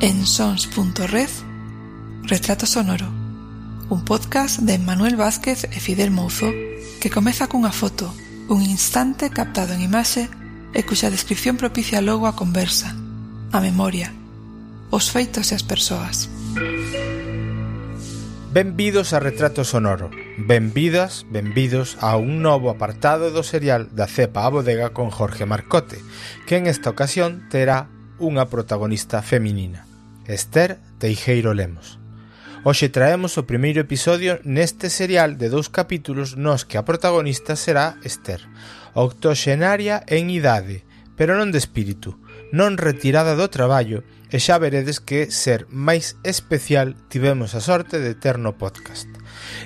en sons.red Retrato Sonoro un podcast de Manuel Vázquez e Fidel Mouzo que comeza cunha foto, un instante captado en imaxe e cuxa descripción propicia logo a conversa, a memoria, os feitos e as persoas. Benvidos a Retrato Sonoro. Benvidas, benvidos a un novo apartado do serial da cepa a bodega con Jorge Marcote, que en esta ocasión terá unha protagonista feminina. Esther Teijeiro Lemos. Hoxe traemos o primeiro episodio neste serial de dous capítulos nos que a protagonista será Esther, octoxenaria en idade, pero non de espírito, non retirada do traballo e xa veredes que ser máis especial tivemos a sorte de ter no podcast.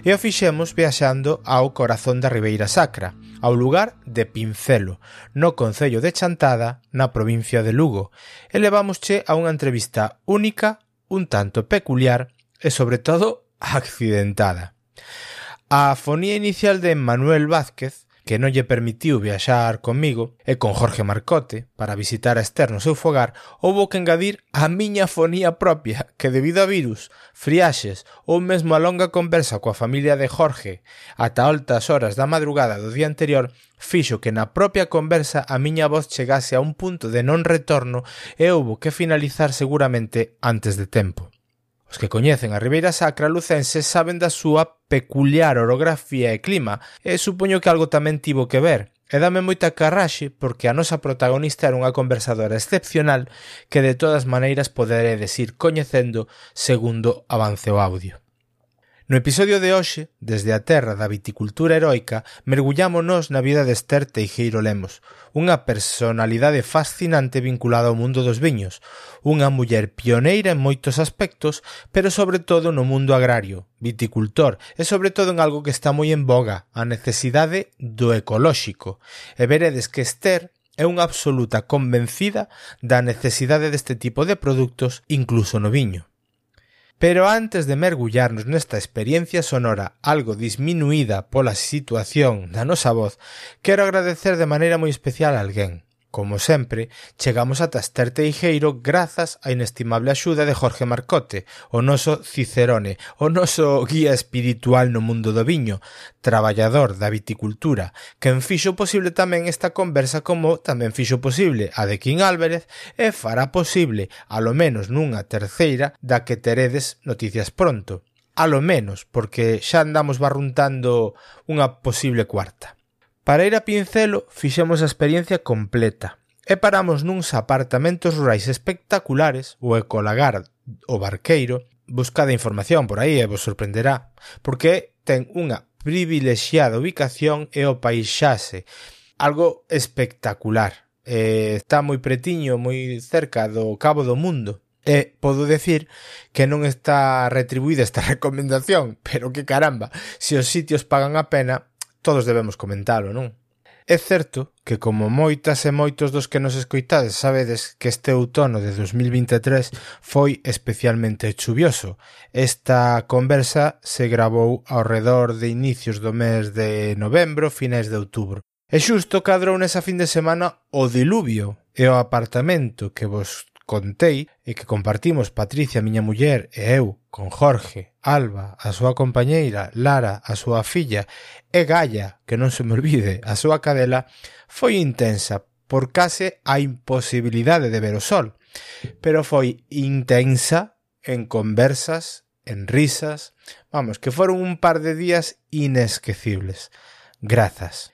E o fixemos viaxando ao corazón da Ribeira Sacra, ao lugar de Pincelo, no Concello de Chantada, na provincia de Lugo, e levamosche a unha entrevista única, un tanto peculiar e, sobre todo, accidentada. A afonía inicial de Manuel Vázquez que non lle permitiu viaxar comigo e con Jorge Marcote para visitar a Esther no seu fogar, houbo que engadir a miña fonía propia, que debido a virus, friaxes ou mesmo a longa conversa coa familia de Jorge ata altas horas da madrugada do día anterior, fixo que na propia conversa a miña voz chegase a un punto de non retorno e houbo que finalizar seguramente antes de tempo. Os que coñecen a Ribeira Sacra lucense saben da súa peculiar orografía e clima, e supoño que algo tamén tivo que ver. E dame moita carraxe porque a nosa protagonista era unha conversadora excepcional que de todas maneiras poderé decir coñecendo segundo avance o audio. No episodio de hoxe, desde a terra da viticultura heroica, mergullámonos na vida de Esther Teijeiro Lemos, unha personalidade fascinante vinculada ao mundo dos viños, unha muller pioneira en moitos aspectos, pero sobre todo no mundo agrario, viticultor, e sobre todo en algo que está moi en boga, a necesidade do ecolóxico. E veredes que Esther é unha absoluta convencida da necesidade deste tipo de produtos incluso no viño. Pero antes de mergullarnos nesta experiencia sonora algo disminuída pola situación da nosa voz, quero agradecer de maneira moi especial a alguén, Como sempre, chegamos ata Esterte Ijeiro grazas á inestimable axuda de Jorge Marcote, o noso Cicerone, o noso guía espiritual no mundo do viño, traballador da viticultura, quen fixo posible tamén esta conversa como tamén fixo posible a de Quín Álvarez e fará posible, alo menos nunha terceira, da que teredes noticias pronto. Alo menos, porque xa andamos barruntando unha posible cuarta. Para ir a Pincelo fixemos a experiencia completa e paramos nuns apartamentos rurais espectaculares o Ecolagar o Barqueiro. Buscada información por aí e vos sorprenderá porque ten unha privilexiada ubicación e o paisaxe algo espectacular. E está moi pretiño, moi cerca do Cabo do Mundo. E podo decir que non está retribuída esta recomendación, pero que caramba, se os sitios pagan a pena, todos debemos comentalo, non? É certo que como moitas e moitos dos que nos escoitades sabedes que este outono de 2023 foi especialmente chuvioso. Esta conversa se gravou ao redor de inicios do mes de novembro, finais de outubro. E xusto cadrou nesa fin de semana o diluvio e o apartamento que vos contei e que compartimos Patricia, miña muller, e eu con Jorge, Alba, a súa compañeira, Lara, a súa filla e Gaia, que non se me olvide, a súa cadela, foi intensa por case a imposibilidade de ver o sol, pero foi intensa en conversas, en risas, vamos, que foron un par de días inesquecibles. Grazas.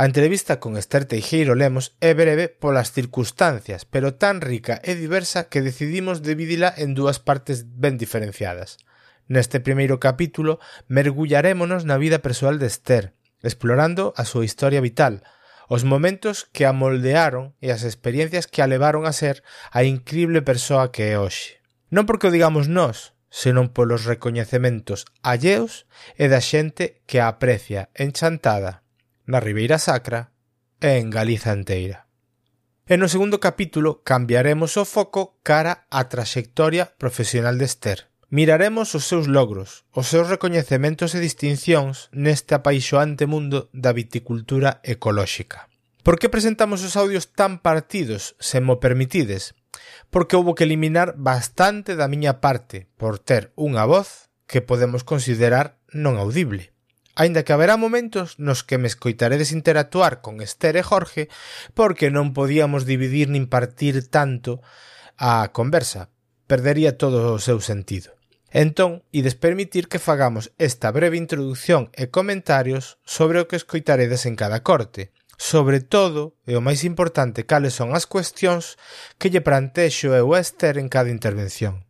A entrevista con Esther Teixeiro Lemos é breve polas circunstancias, pero tan rica e diversa que decidimos dividila en dúas partes ben diferenciadas. Neste primeiro capítulo mergullarémonos na vida persoal de Esther, explorando a súa historia vital, os momentos que a moldearon e as experiencias que a levaron a ser a incrible persoa que é hoxe. Non porque o digamos nós, senón polos recoñecementos alleos e da xente que a aprecia enchantada na Ribeira Sacra e en Galiza enteira. E no segundo capítulo cambiaremos o foco cara á traxectoria profesional de Esther. Miraremos os seus logros, os seus recoñecementos e distincións neste apaixoante mundo da viticultura ecolóxica. Por que presentamos os audios tan partidos, se mo permitides? Porque houbo que eliminar bastante da miña parte por ter unha voz que podemos considerar non audible. Aínda que haberá momentos nos que me escoitaredes interactuar con Esther e Jorge porque non podíamos dividir nin partir tanto a conversa, perdería todo o seu sentido. Entón, ides permitir que fagamos esta breve introdución e comentarios sobre o que escoitaredes en cada corte, sobre todo, e o máis importante, cales son as cuestións que lle plantexo eu a Esther en cada intervención.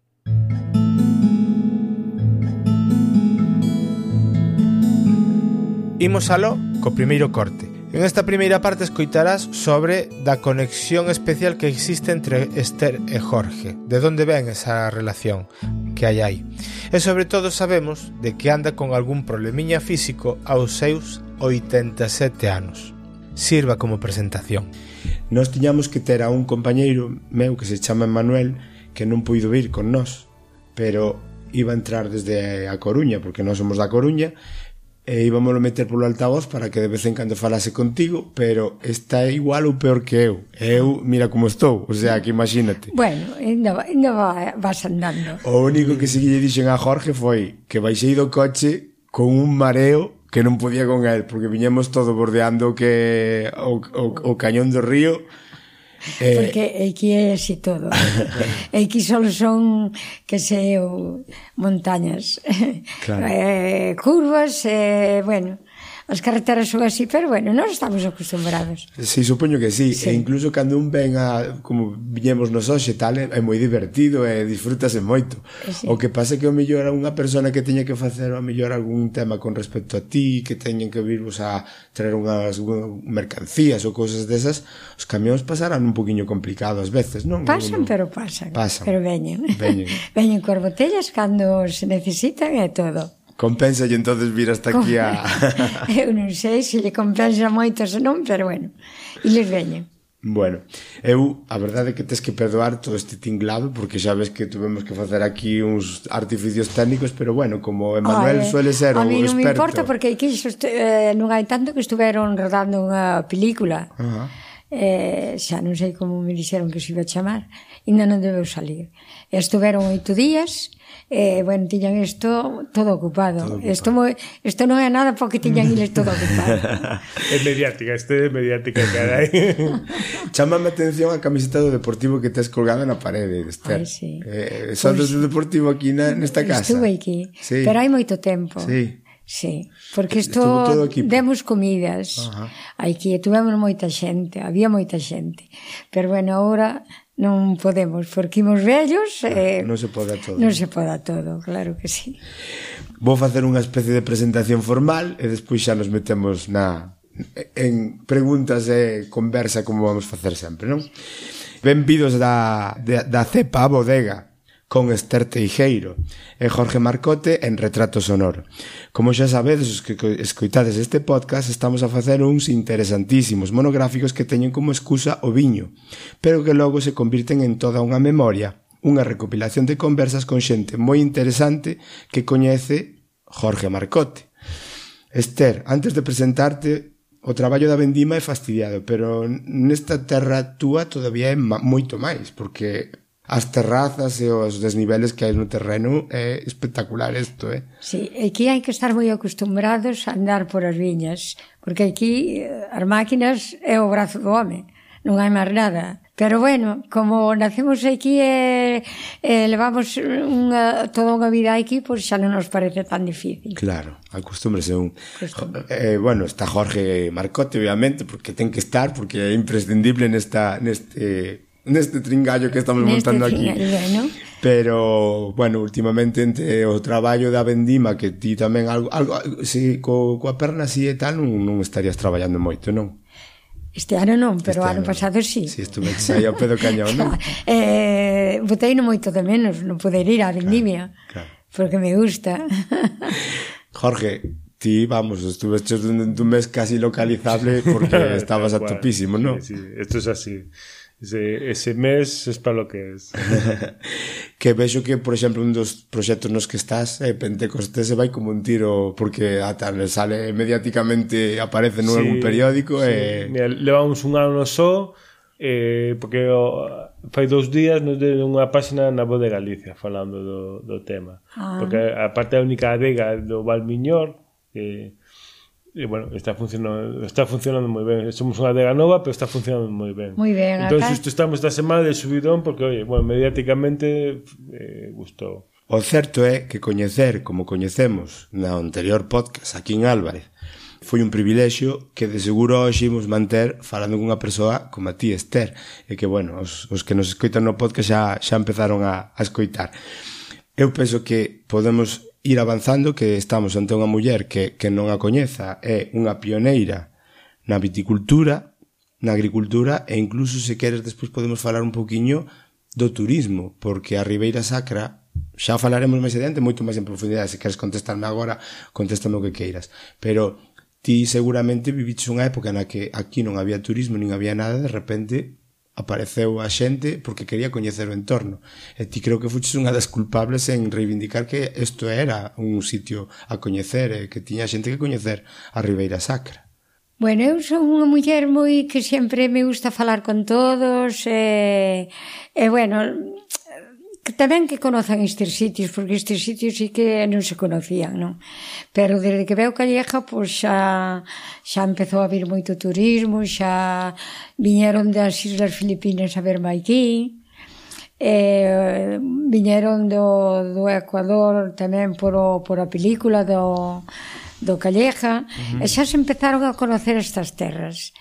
Imos aló co primeiro corte. En esta primeira parte escoitarás sobre da conexión especial que existe entre Esther e Jorge, de onde ven esa relación que hai aí. E sobre todo sabemos de que anda con algún problemiña físico aos seus 87 anos. Sirva como presentación. Nos tiñamos que ter a un compañeiro meu que se chama Manuel que non puido vir con nós, pero iba a entrar desde a Coruña, porque nós somos da Coruña, Eh, e íbamos a meter polo altavoz para que de vez en cando falase contigo, pero está igual ou peor que eu. Eu, mira como estou, o sea, que imagínate. Bueno, ainda, ainda va, vas andando. O único que seguille dixen a Jorge foi que baixei do coche con un mareo que non podía con él, porque viñemos todo bordeando que o, o, o cañón do río, Eh... Porque aquí é así todo. e aquí só son, que sei montañas. Claro. eh, curvas, eh, bueno as carreteras son así, pero bueno, non estamos acostumbrados. Sí, supoño que sí. sí. E incluso cando un ven a, como viñemos nos hoxe, tal, é moi divertido e disfrútase moito. Eh, sí. O que pasa é que o mellor a unha persona que teña que facer o mellor algún tema con respecto a ti, que teñen que virvos a traer unhas mercancías ou cousas desas, os camións pasarán un poquinho complicado ás veces, non? Pasan, pero pasan. pasan. Pero veñen. Veñen. veñen cor botellas cando se necesitan e todo. Compensa e entonces vir hasta aquí a... eu non sei se lle compensa moito se non, pero bueno, e les veñen. Bueno, eu a verdade é que tes que perdoar todo este tinglado porque xa ves que tuvemos que facer aquí uns artificios técnicos, pero bueno, como Emanuel Oye, suele ser o experto. A mí non me importa porque aquí eh, non hai tanto que estuveron rodando unha película. Uh -huh. eh, xa non sei como me dixeron que se iba a chamar, ainda non debeu salir. Estuveron oito días eh, bueno, tiñan isto todo ocupado. Todo ocupado. Isto, moi, isto non é nada porque tiñan iles todo ocupado. é mediática, este é mediática, carai. Chámame a atención a camiseta do Deportivo que tes colgada na parede, Esther. Ai, sí. Eh, son pues, do pois Deportivo aquí na, nesta casa. Estuve aquí, sí. pero hai moito tempo. Sí. Sí, porque eh, isto demos comidas. Ajá. Aquí tuvemos moita xente, había moita xente. Pero bueno, agora non podemos, porque imos vellos eh, eh non se poda todo. non se poda todo, claro que sí. Vou facer unha especie de presentación formal e despois xa nos metemos na en preguntas e conversa como vamos facer sempre, non? Benvidos da, da, da cepa a bodega con Esther Teixeiro e Jorge Marcote en Retrato Sonoro. Como xa sabedes, os que escoitades este podcast, estamos a facer uns interesantísimos monográficos que teñen como excusa o viño, pero que logo se convirten en toda unha memoria, unha recopilación de conversas con xente moi interesante que coñece Jorge Marcote. Esther, antes de presentarte, o traballo da vendima é fastidiado, pero nesta terra túa todavía é moito máis, porque as terrazas e os desniveles que hai no terreno é espectacular isto. Eh? Sí, aquí hai que estar moi acostumbrados a andar por as viñas, porque aquí eh, as máquinas é o brazo do home, non hai máis nada. Pero bueno, como nacemos aquí e, e levamos unha, toda unha vida aquí, pois pues xa non nos parece tan difícil. Claro, acostúmbrese un... Costúmbre. Eh, bueno, está Jorge Marcote, obviamente, porque ten que estar, porque é imprescindible nesta, neste neste tringallo que estamos neste montando aquí. ¿no? Pero, bueno, últimamente entre o traballo da vendima que ti tamén algo, algo si, co, coa perna así e tal non, non estarías traballando moito, non? Este ano non, pero este ano, ano pasado sí. Si, estuve aí ao pedo cañón, non? eh, botei no moito de menos, non poder ir á vendimia. Claro, claro. Porque me gusta. Jorge, ti, vamos, estuveste un, un mes casi localizable porque estabas a topísimo, non? Sí, sí, esto es así. Ese, ese mes es para lo que es. que vexo que, por exemplo, un dos proxectos nos que estás, eh, Pentecostés se vai como un tiro, porque ata le sale mediáticamente, aparece nun sí, algún periódico. Sí. Eh... Mira, levamos un ano só, eh, porque o, fai dous días nos deu unha páxina na Voz de Galicia falando do, do tema. Ah. Porque a parte da única adega do Valmiñor, que... Eh, E, bueno, está funcionando, está funcionando moi ben. Somos unha adega nova, pero está funcionando moi ben. Moi ben, Entón, acá... estamos esta semana de subidón porque, oye, bueno, mediáticamente eh, gustou. O certo é eh, que coñecer, como coñecemos na anterior podcast aquí en Álvarez, foi un privilexio que de seguro hoxe imos manter falando cunha persoa como a ti, Esther, e que, bueno, os, os que nos escoitan no podcast xa, xa empezaron a, a escoitar. Eu penso que podemos ir avanzando que estamos ante unha muller que, que non a coñeza é unha pioneira na viticultura, na agricultura e incluso se queres despois podemos falar un poquiño do turismo, porque a Ribeira Sacra xa falaremos máis adiante moito máis en profundidade, se queres contestarme agora, contéstame o que queiras, pero ti seguramente viviches unha época na que aquí non había turismo, nin había nada, de repente apareceu a xente porque quería coñecer o entorno. E ti creo que fuches unha das culpables en reivindicar que isto era un sitio a coñecer e que tiña xente que coñecer a Ribeira Sacra. Bueno, eu son unha muller moi que sempre me gusta falar con todos e, e bueno, que tamén que conozan estes sitios, porque estes sitios sí que non se conocían, non? Pero desde que veu Calleja, pois xa, xa empezou a vir moito turismo, xa viñeron das Islas Filipinas a ver Maiquín, eh, viñeron do, do Ecuador tamén por, o, por a película do, do Calleja, uh -huh. e xa se empezaron a conocer estas terras.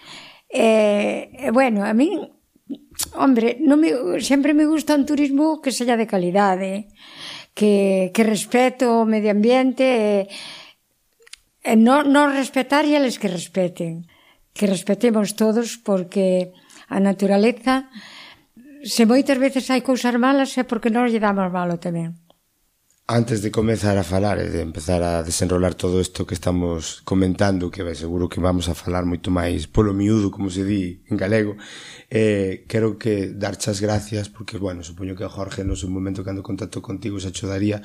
Eh, bueno, a min Hombre, non me, sempre me gusta un turismo que sella de calidade, ¿eh? que, que respeto o medio ambiente, eh, e, e non non respetar e eles que respeten. Que respetemos todos porque a naturaleza, se moitas veces hai cousas malas, é porque non lle damos malo tamén antes de comezar a falar e de empezar a desenrolar todo isto que estamos comentando, que seguro que vamos a falar moito máis polo miúdo, como se di en galego, eh, quero que darche as gracias, porque, bueno, supoño que a Jorge no seu momento cando contacto contigo se achudaría,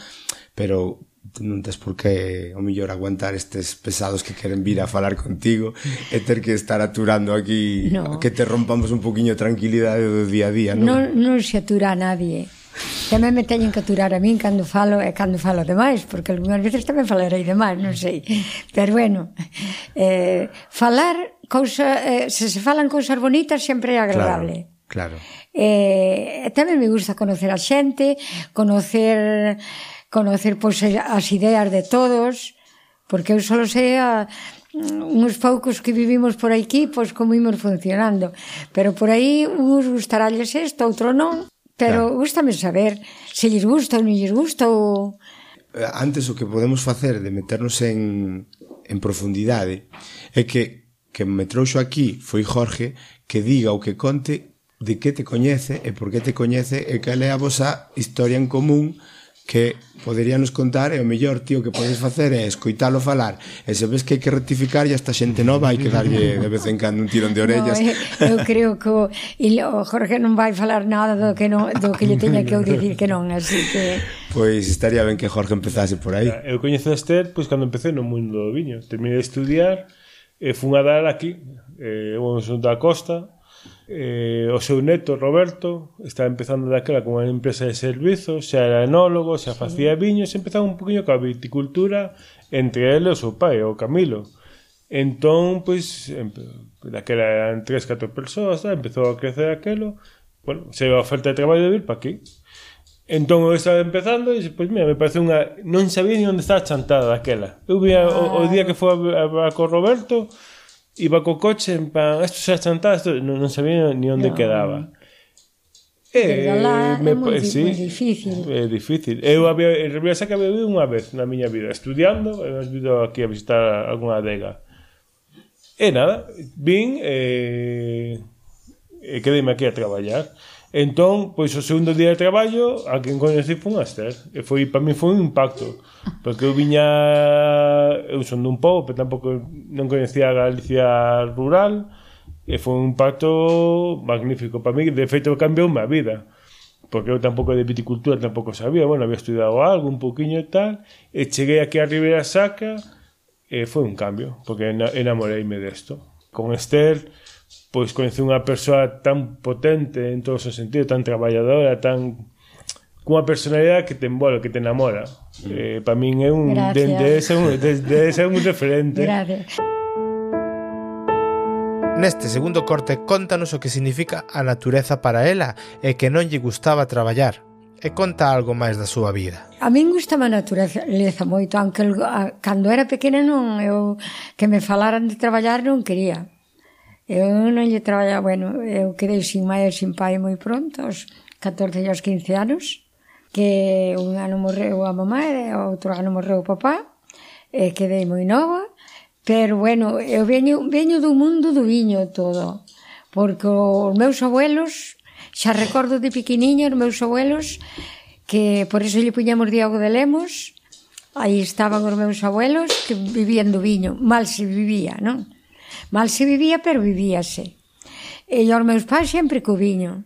pero non tes por que o mellor aguantar estes pesados que queren vir a falar contigo e ter que estar aturando aquí no. que te rompamos un poquinho tranquilidade do día a día, non? Non, non se atura a nadie Tamén me teñen que aturar a min cando falo e cando falo demais, porque algunhas veces tamén falarei demais, non sei. Pero bueno, eh, falar cousa, eh, se se falan cousas bonitas sempre é agradable. Claro, claro. Eh, tamén me gusta conocer a xente, conocer conocer pois, eh, as ideas de todos, porque eu só sei a, mm, uns poucos que vivimos por aquí, pois como imos funcionando. Pero por aí uns gustaralles isto, outro non, Pero claro. gustame saber se lles gusta ou non lles gusta ou... Eh, antes o que podemos facer de meternos en, en profundidade é que que me trouxo aquí foi Jorge que diga o que conte de que te coñece e por que te coñece e cal é a vosa historia en común que poderíanos contar e o mellor, tío, que podes facer é escoitalo falar. E se ves que hai que rectificar e esta xente nova hai que darlle de vez en cando un tirón de orellas. No, eh, eu creo que o, o Jorge non vai falar nada do que, non, do que lle teña que eu dicir que non así que... Pois estaría ben que Jorge empezase por aí. Eu coñezo a Esther pois cando empecé no mundo do viño. Terminé de estudiar e fun a dar aquí eh, bueno, son da costa Eh, o seu neto Roberto está empezando daquela con unha empresa de servizos, xa era enólogo, xa sí. facía viños, empezaba un poquinho coa viticultura entre ele e o seu pai, o Camilo. Entón, pois, empe... daquela eran tres, catro persoas, tá? empezou a crecer aquelo, bueno, se a oferta de traballo de vir para aquí. Entón eu estaba empezando e pois mira, me parece unha non sabía ni onde estaba chantada daquela. Eu vi ah. o, o ah. día que foi a, a, a co Roberto, iba co coche en plan, isto xa chantada, isto non, non sabía ni onde no. quedaba. Eh, Regalar me, é moi, sí, moi difícil. É difícil. Eu había, en realidad xa que había vivido unha vez na miña vida, estudiando, e nos vido aquí a visitar algunha adega. E nada, vin eh, e, e quedeime aquí a traballar. Entón, pois o segundo día de traballo, a quen coñeci foi un Aster. E foi, para mí foi un impacto. Porque eu viña... Eu son dun pobo, pero tampouco non coñecía a Galicia rural. E foi un impacto magnífico para mí. De feito, cambiou a vida. Porque eu tampouco de viticultura tampouco sabía. Bueno, había estudiado algo, un poquinho e tal. E cheguei aquí a Ribeira Saca e foi un cambio. Porque enamoreime desto. Con Esther pois coñece unha persoa tan potente en todos os sentidos, tan traballadora, tan cunha personalidade que te envolve, que te enamora. Eh, para min é un dende de, de, ese, un, de, de ese un referente. Gracias. Neste segundo corte contanos o que significa a natureza para ela e que non lle gustaba traballar e conta algo máis da súa vida. A min gustaba a natureza moito, aunque a, cando era pequena non eu que me falaran de traballar non quería. Eu non lle traballaba, bueno, eu quedei sin mãe e sin pai moi pronto, aos 14 e aos 15 anos, que un ano morreu a mamá e outro ano morreu o papá, e quedei moi nova, pero bueno, eu veño, veño do mundo do viño todo, porque os meus abuelos, xa recordo de pequeniña os meus abuelos, que por eso lle puñamos Diago de Lemos, aí estaban os meus abuelos que vivían do viño, mal se vivía, non? Mal se vivía, pero vivíase. E os meus pais sempre co viño.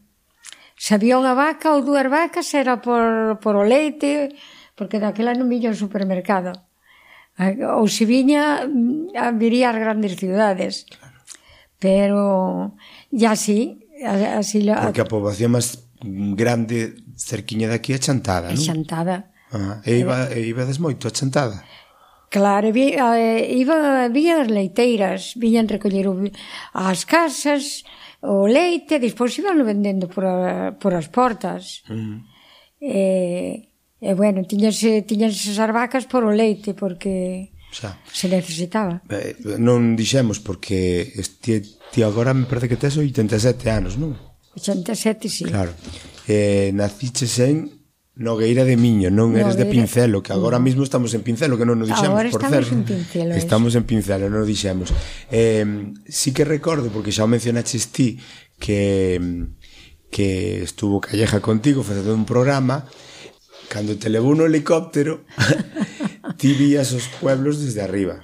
Se había unha vaca ou dúas vacas era por, por o leite, porque daquela non viña ao supermercado. Ou se viña, mm, viría ás grandes ciudades. Pero, e así, así... Porque a poboación máis grande cerquiña daqui é Chantada, non? É Chantada. Ah, e iba, e ibades moito a Chantada? Claro, vi, eh, iba, había as leiteiras, viñan recoller o, as casas, o leite, despois iban vendendo por, a, por as portas. Uh -huh. E, e bueno, tiñanse, tiñanse as vacas por o leite, porque Xa. se necesitaba. Eh, non dixemos, porque ti, ti agora me parece que tes 87 anos, non? 87, sí. Claro. Eh, naciches en Nogueira de Miño, non Nogueira. eres de Pincelo, que agora mismo estamos en Pincelo, que non nos dixemos, agora por estamos en Pincelo. Estamos en Pincelo, non nos dixemos. Eh, sí que recordo, porque xa o mencionaches ti, que que estuvo Calleja contigo facendo un programa, cando te levou no helicóptero, ti vías os pueblos desde arriba.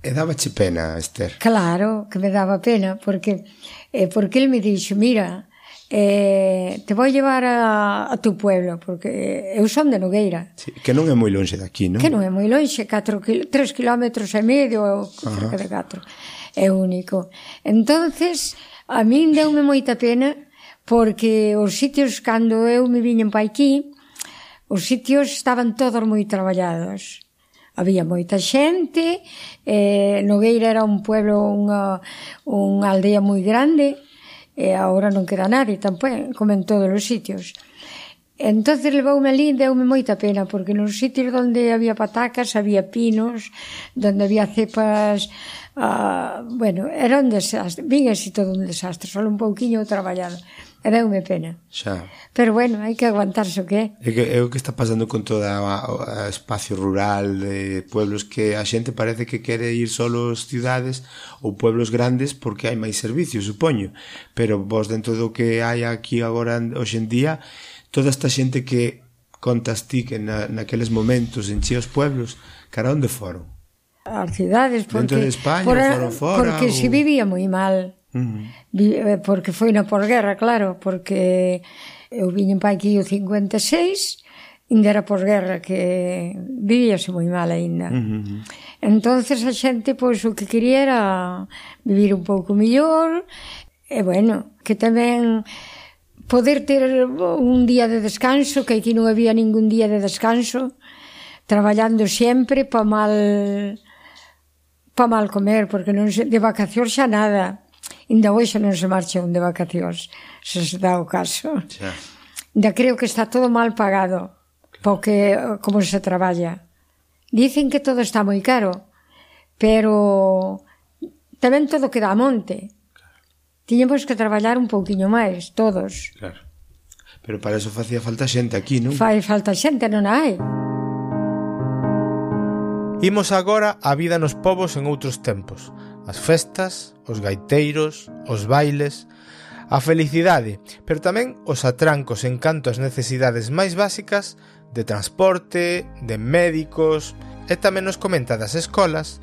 E dabache pena, Esther? Claro que me daba pena, porque, eh, porque el me dixo, mira, eh, te vou llevar a, a tu pueblo, porque eu son de Nogueira. Sí, que non é moi lonxe daqui, non? Que non é moi lonxe, 4 3 km e medio, cerca de 4. É único. Entonces, a min deume moita pena, porque os sitios, cando eu me viñen pa aquí, os sitios estaban todos moi traballados. Había moita xente, eh, Nogueira era un pueblo, unha, unha aldea moi grande, e agora non queda nadie tampén, como en todos os sitios. Entonces levoume ali deume moita pena, porque nos sitios onde había patacas, había pinos, onde había cepas, uh, bueno, era un desastre, vin así todo un desastre, só un pouquiño traballado. Deume pena. Xa. Pero bueno, hai que aguantarse o que é. É, que, é o que está pasando con toda a, espacio rural de pueblos que a xente parece que quere ir solo as cidades ou pueblos grandes porque hai máis servicios, supoño. Pero vos dentro do que hai aquí agora hoxe en día, toda esta xente que contas ti que na, naqueles momentos enchía os pueblos, cara onde foron? As cidades, porque... Dentro de España, por, foron fora... Porque ou... se vivía moi mal Mm. Porque foi na posguerra, claro, porque eu viñen pa aquí o 56, ainda era posguerra, que vivíase moi mal aínda. Mm -huh. Entonces a xente, pois, o que quería era vivir un pouco mellor, e bueno, que tamén poder ter un día de descanso, que aquí non había ningún día de descanso, traballando sempre pa mal pa mal comer, porque non se, de vacación xa nada. Inda hoxe non se marcha un de vacacións, se se dá o caso. Xa. Ainda creo que está todo mal pagado, porque como se traballa. Dicen que todo está moi caro, pero tamén todo queda a monte. Tiñemos que traballar un pouquiño máis, todos. Claro. Pero para eso facía falta xente aquí, non? Fai falta xente, non hai. Imos agora a vida nos povos en outros tempos, as festas, os gaiteiros, os bailes, a felicidade, pero tamén os atrancos en canto ás necesidades máis básicas de transporte, de médicos, e tamén nos comenta das escolas,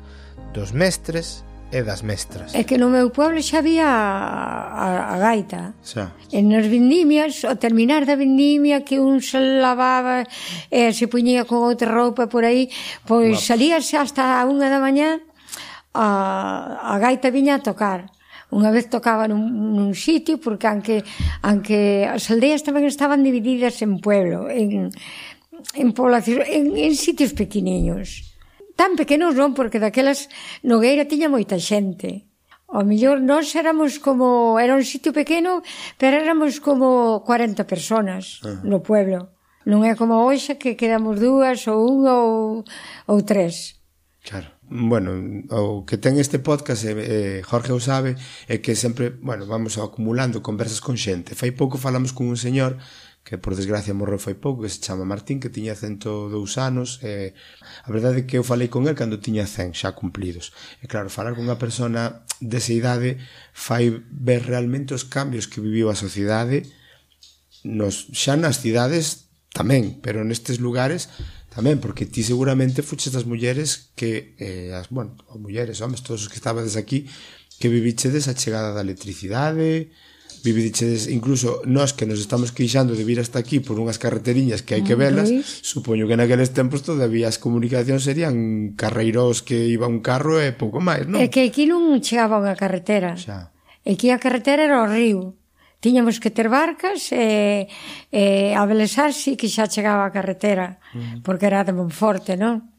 dos mestres e das mestras. É que no meu pueblo xa había a, a, a gaita. Xa. En nas vendimias, ao terminar da vendimia, que un se lavaba e se puñía con outra roupa por aí, pois Guap. salíase hasta a unha da mañá a, a gaita viña a tocar. Unha vez tocaba nun, nun sitio, porque anque, anque as aldeas tamén estaban divididas en pueblo, en, en poblacións, en, en sitios pequeniños. Tan pequenos non, porque daquelas Nogueira tiña moita xente. O mellor nós éramos como... Era un sitio pequeno, pero éramos como 40 personas uh -huh. no pueblo. Non é como hoxe que quedamos dúas ou unha ou, ou tres. Claro bueno, o que ten este podcast eh, eh, Jorge o sabe é que sempre, bueno, vamos acumulando conversas con xente. Fai pouco falamos con un señor que por desgracia morreu fai pouco, que se chama Martín, que tiña 102 anos, e eh, a verdade é que eu falei con el cando tiña 100 xa cumplidos. E claro, falar con unha persona desa idade fai ver realmente os cambios que viviu a sociedade nos, xa nas cidades tamén, pero nestes lugares Tamén, porque ti seguramente fuches das mulleres que, eh, as, bueno, as mulleres, homens, todos os que estabades aquí, que vivichedes a chegada da electricidade, vivichedes, incluso nós que nos estamos queixando de vir hasta aquí por unhas carreteriñas que hai que ah, velas, okay. supoño que naqueles tempos todavía as comunicacións serían carreiros que iba un carro e pouco máis, non? É que aquí non chegaba unha carretera. Xa. Aquí a carretera era o río tiñamos que ter barcas e, e a Belesar sí que xa chegaba a carretera, uh -huh. porque era de Monforte, non?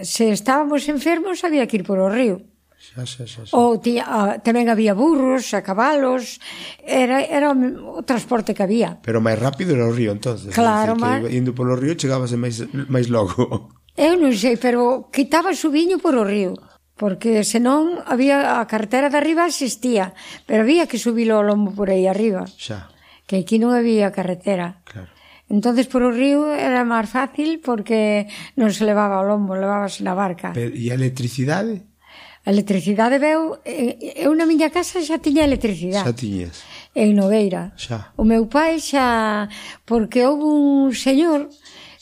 Se estábamos enfermos había que ir por o río. Xa, xa, xa, xa. Ou tía, a, tamén había burros, a cabalos, era, era o transporte que había. Pero máis rápido era o río, entonces. Claro, máis... Indo polo río chegabas máis, máis logo. Eu non sei, pero quitaba o viño por o río porque senón había a carretera de arriba existía, pero había que subilo o lombo por aí arriba. Xa. Que aquí non había carretera. Claro. Entonces por o río era máis fácil porque non se levaba o lombo, levábase na barca. Pero, e a electricidade? A electricidade veu, eh, eu na miña casa xa tiña electricidade. Xa tiñas. En Nogueira. Xa. O meu pai xa, porque houve un señor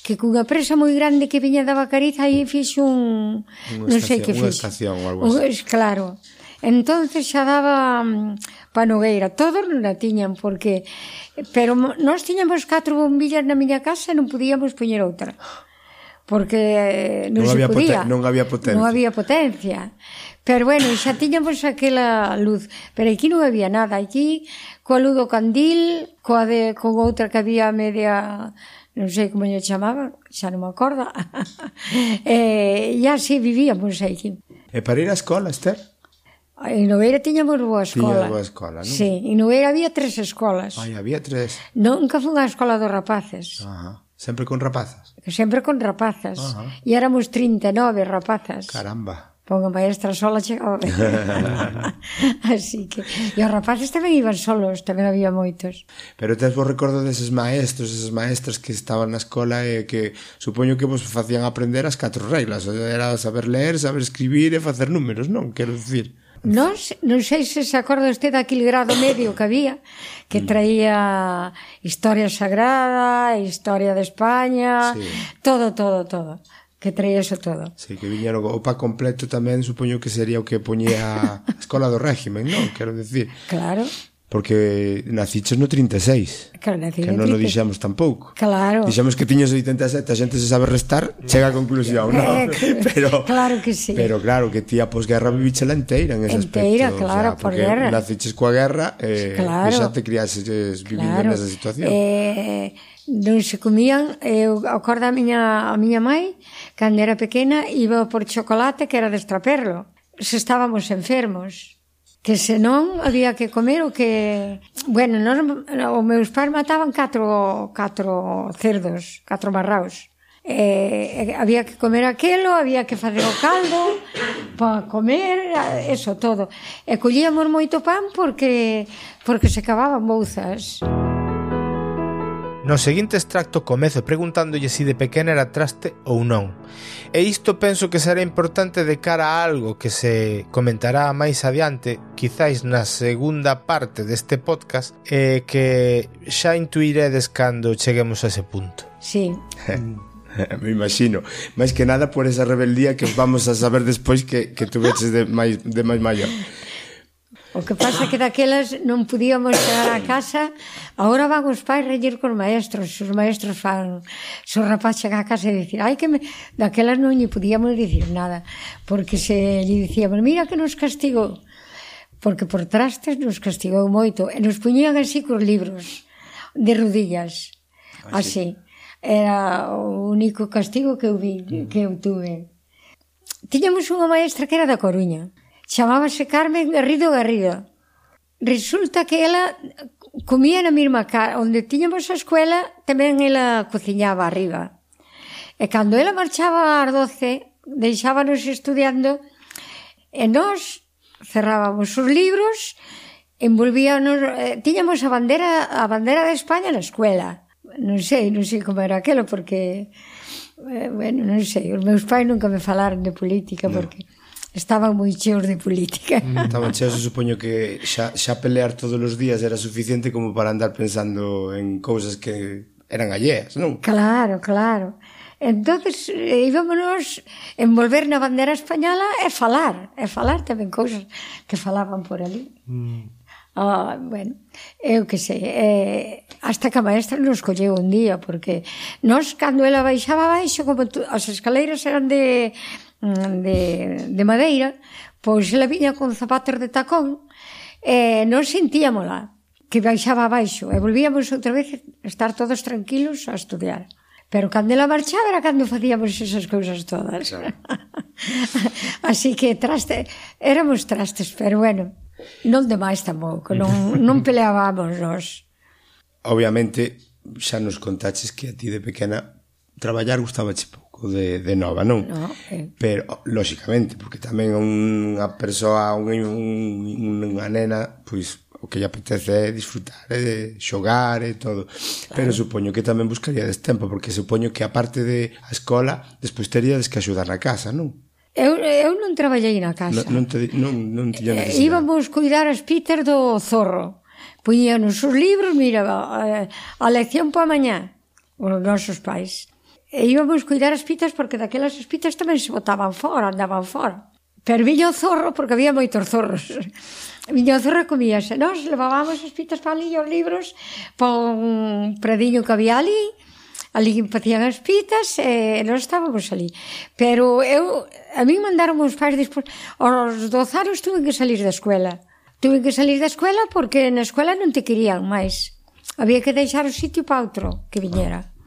que cunha presa moi grande que viña da Bacariza aí fixo un non sei que fixo. Unha estación ou algo así. Claro. Entonces xa daba mm, pa Nogueira. Todos non a tiñan porque pero nós tiñamos catro bombillas na miña casa e non podíamos poñer outra. Porque eh, non, non se podía. Non había potencia. Non había potencia. Pero bueno, xa tiñamos aquela luz, pero aquí non había nada. Aquí coa luz do candil, coa de, con outra que había media non sei como lle chamaban, xa non me acorda. Eh, e, e así vivíamos aquí. E para ir á escola, Esther? En Noveira tiñamos boa escola. Tiña boa escola, non? Sí, en Noveira había tres escolas. Ai, había tres. Nunca fun á escola dos rapaces. Ajá. Sempre con rapazas? Sempre con rapazas. Ajá. E éramos 39 rapazas. Caramba. Pongan a estar sola chegaba Así que E os rapaces tamén iban solos Tamén había moitos Pero tens vos recordo deses maestros Esas maestras que estaban na escola E que supoño que vos facían aprender as catro reglas Era saber ler, saber escribir e facer números Non? Quero dicir Non, non sei se se acorda usted daquele grado medio que había, que mm. traía historia sagrada, historia de España, sí. todo, todo, todo que traía eso todo. Sí, que viñeron o pa completo tamén, supoño que sería o que poñía a escola do régimen, non? Quero decir. Claro. Porque naciches no 36 Claro, nací Que non o dixemos tampouco Claro Dixemos que tiñes 87, a xente se sabe restar Chega a conclusión, non? Eh, pero, claro que sí Pero claro, que ti a posguerra vivichela enteira en ese enteira, aspecto Enteira, claro, o sea, por guerra Naciches coa guerra eh, claro. E xa te criases vivindo claro. nesa situación eh, non se comían eu acordo a miña, a miña mãe cando era pequena iba por chocolate que era destraperlo se estábamos enfermos que senón había que comer o que... Bueno, nos, os meus pais mataban catro, catro cerdos, catro marraos. Eh, había que comer aquelo, había que facer o caldo para comer, eso todo. E collíamos moito pan porque porque se cavaban mouzas. Música No seguinte extracto comezo preguntándolle si de pequena era traste ou non. E isto penso que será importante de cara a algo que se comentará máis adiante, quizáis na segunda parte deste podcast, e que xa intuiredes cando cheguemos a ese punto. Sí. me imagino, máis que nada por esa rebeldía que vamos a saber despois que, que tuveches de máis, de máis maior. O que pasa que daquelas non podíamos chegar a casa, agora van os pais reñir cos maestros, os maestros fan, se o rapaz chega a casa e dicir, ai que me... daquelas non lle podíamos dicir nada, porque se lle dicíamos, mira que nos castigou, porque por trastes nos castigou moito, e nos puñían así cos libros, de rodillas, ah, así. así. Era o único castigo que eu vi, que eu tuve. Tiñamos unha maestra que era da Coruña, Chamábase Carmen Garrido Garrido. Resulta que ela comía na mesma casa. Onde tiñamos a escuela, tamén ela cociñaba arriba. E cando ela marchaba ás doce, deixábanos estudiando e nós cerrábamos os libros envolvíanos, eh, tiñamos a bandera a bandera de España na escuela. Non sei, non sei como era aquilo porque eh, bueno, non sei, os meus pais nunca me falaron de política no. porque estaban moi cheos de política. Mm. Estaban cheos, eu supoño que xa, xa pelear todos os días era suficiente como para andar pensando en cousas que eran alleas, non? Claro, claro. Entonces, eh, íbamos envolver na bandera española e falar, e falar tamén cousas que falaban por ali. Mm. Ah, bueno, eu que sei, eh, hasta que a maestra nos colleu un día, porque nós, cando ela baixaba baixo, como tu, as escaleiras eran de, Mm, de, de madeira, pois ela viña con zapatos de tacón e non sentíamola que baixaba abaixo e volvíamos outra vez estar todos tranquilos a estudiar. Pero cando ela marchaba era cando facíamos esas cousas todas. Claro. Así que traste, éramos trastes, pero bueno, non demais tampouco, non, non peleábamos nós. Obviamente, xa nos contaches que a ti de pequena traballar gustaba pouco pouco de, de nova, non? No, eh. Pero, lóxicamente, porque tamén unha persoa, un, un, unha nena, pois, o que lle apetece é disfrutar, é xogar e todo. Claro. Pero supoño que tamén buscaríades tempo, porque supoño que aparte de a escola, despois teríades que axudar na casa, non? Eu, eu non traballei na casa. Non, non, te, non, non tiña eh, necesidade. Íbamos cuidar as Peter do zorro. Poñíanos os libros, mira, a, a lección para mañá, os nosos pais. E íbamos cuidar as pitas porque daquelas as pitas tamén se botaban fora, andaban fora. Pero viña o zorro porque había moitos zorros. Viña o zorro comía comíase. Nos levábamos as pitas para ali os libros para un prediño que había ali. Ali facían as pitas e nós estábamos ali. Pero eu, a mí mandaron os pais despois, aos 12 anos tuve que salir da escuela. Tuve que salir da escuela porque na escuela non te querían máis. Había que deixar o sitio para outro que viñera. Ah.